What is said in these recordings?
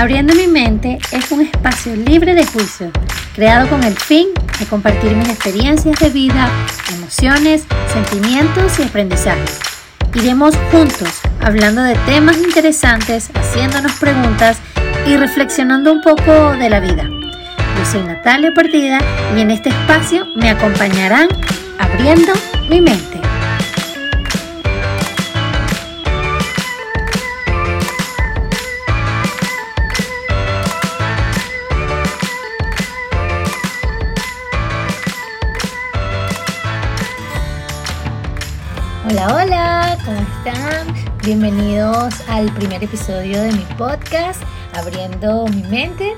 Abriendo mi mente es un espacio libre de juicio, creado con el fin de compartir mis experiencias de vida, emociones, sentimientos y aprendizajes. Iremos juntos hablando de temas interesantes, haciéndonos preguntas y reflexionando un poco de la vida. Yo soy Natalia Partida y en este espacio me acompañarán abriendo mi mente. Hola, ¿cómo están? Bienvenidos al primer episodio de mi podcast, Abriendo mi mente.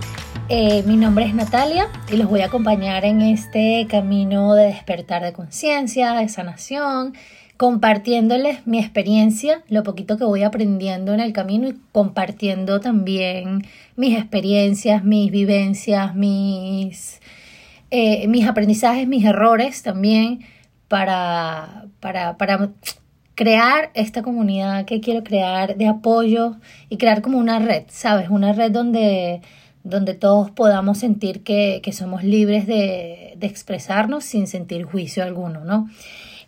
Eh, mi nombre es Natalia y los voy a acompañar en este camino de despertar de conciencia, de sanación, compartiéndoles mi experiencia, lo poquito que voy aprendiendo en el camino y compartiendo también mis experiencias, mis vivencias, mis, eh, mis aprendizajes, mis errores también para, para, para crear esta comunidad que quiero crear de apoyo y crear como una red, ¿sabes? Una red donde, donde todos podamos sentir que, somos libres de, expresarnos sin sentir juicio alguno, ¿no?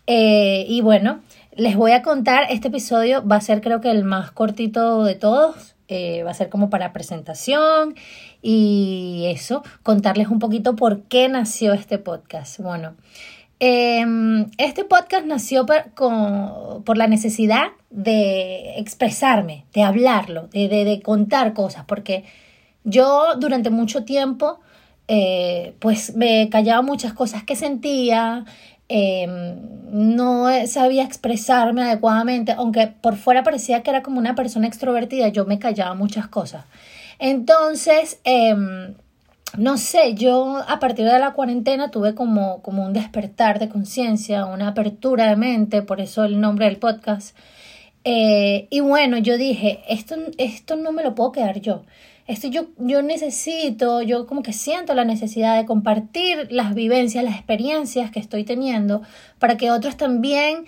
Eh, y bueno, les voy a contar, este episodio va a ser creo que el más cortito de todos, eh, va a ser como para presentación y eso, contarles un poquito por qué nació este podcast. Bueno, Em, este podcast nació por, la necesidad de expresarme, de hablarlo, de, contar cosas, porque yo durante mucho tiempo eh, pues me callaba muchas cosas que sentía, em, no sabía expresarme adecuadamente, aunque por fuera parecía que era como una persona extrovertida, yo me callaba muchas cosas. Entonces, em, no sé, yo a partir de la cuarentena tuve como, como un despertar de conciencia, una apertura de mente, por eso el nombre del podcast. Eh, y bueno, yo dije, esto, esto no me lo puedo quedar yo. Esto yo, yo necesito, yo como que siento la necesidad de compartir las vivencias, las experiencias que estoy teniendo para que otros también,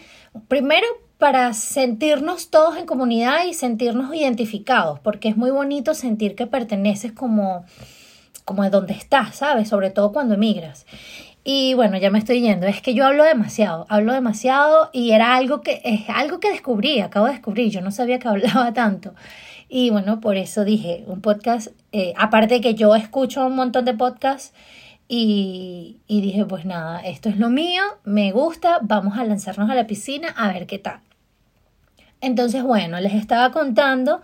primero para sentirnos todos en comunidad y sentirnos identificados, porque es muy bonito sentir que perteneces como como de donde estás, ¿sabes? Sobre todo cuando emigras. Y bueno, ya me estoy yendo. Es que yo hablo demasiado, hablo demasiado y era algo que es algo que descubrí, acabo de descubrir. Yo no sabía que hablaba tanto. Y bueno, por eso dije, un podcast, eh, aparte que yo escucho un montón de podcasts y, y dije, pues nada, esto es lo mío, me gusta, vamos a lanzarnos a la piscina a ver qué tal. Entonces, bueno, les estaba contando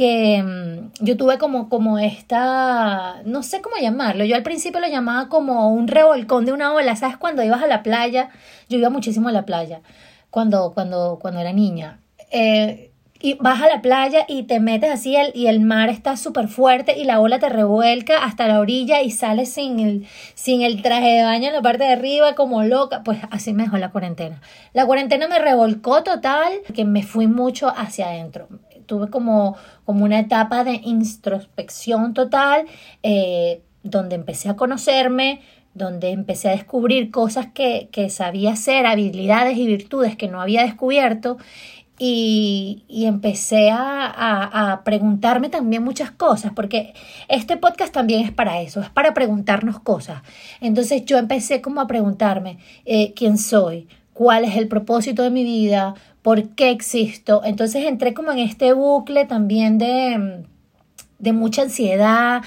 que mm, yo tuve como, como esta, no sé cómo llamarlo, yo al principio lo llamaba como un revolcón de una ola, ¿sabes? Cuando ibas a la playa, yo iba muchísimo a la playa, cuando, cuando, cuando era niña. Eh, y vas a la playa y te metes así el, y el mar está súper fuerte y la ola te revuelca hasta la orilla y sales sin el, sin el traje de baño en la parte de arriba como loca. Pues así me dejó la cuarentena. La cuarentena me revolcó total, que me fui mucho hacia adentro tuve como, como una etapa de introspección total, eh, donde empecé a conocerme, donde empecé a descubrir cosas que, sabía hacer, habilidades y virtudes que no había descubierto. Y, empecé a, a, preguntarme también muchas cosas, porque este podcast también es para eso, es para preguntarnos cosas. Entonces yo empecé como a preguntarme eh, quién soy, cuál es el propósito de mi vida, por qué existo. Entonces entré como en este bucle también de, de mucha ansiedad.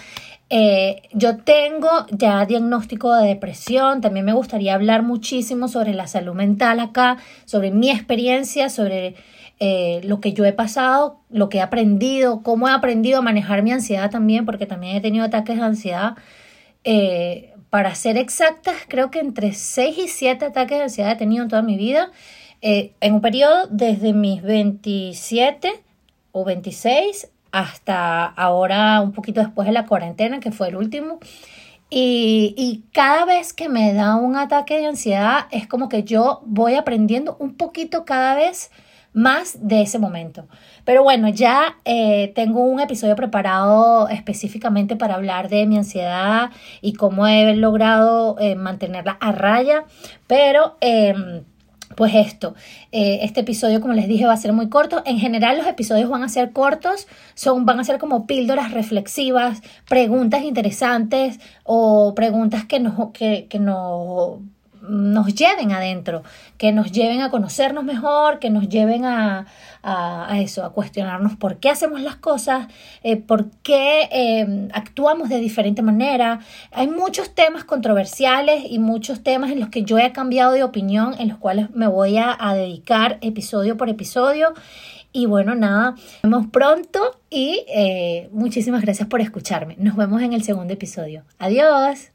Eh, yo tengo ya diagnóstico de depresión, también me gustaría hablar muchísimo sobre la salud mental acá, sobre mi experiencia, sobre eh, lo que yo he pasado, lo que he aprendido, cómo he aprendido a manejar mi ansiedad también, porque también he tenido ataques de ansiedad. Eh, para ser exactas, creo que entre 6 y 7 ataques de ansiedad he tenido en toda mi vida. Eh, en un periodo desde mis 27 o 26 hasta ahora un poquito después de la cuarentena, que fue el último. Y, y, cada vez que me da un ataque de ansiedad es como que yo voy aprendiendo un poquito cada vez más de ese momento. Pero bueno, ya eh, tengo un episodio preparado específicamente para hablar de mi ansiedad y cómo he logrado eh, mantenerla a raya. Pero... Em, pues esto, eh, este episodio, como les dije, va a ser muy corto. En general, los episodios van a ser cortos, son, van a ser como píldoras reflexivas, preguntas interesantes o preguntas que nos, que, que nos nos lleven adentro, que nos lleven a conocernos mejor, que nos lleven a, a, eso, a cuestionarnos por qué hacemos las cosas, eh, por qué eh, actuamos de diferente manera. Hay muchos temas controversiales y muchos temas en los que yo he cambiado de opinión, en los cuales me voy a, a dedicar episodio por episodio. Y bueno, nada, nos vemos pronto y eh, muchísimas gracias por escucharme. Nos vemos en el segundo episodio. Adiós.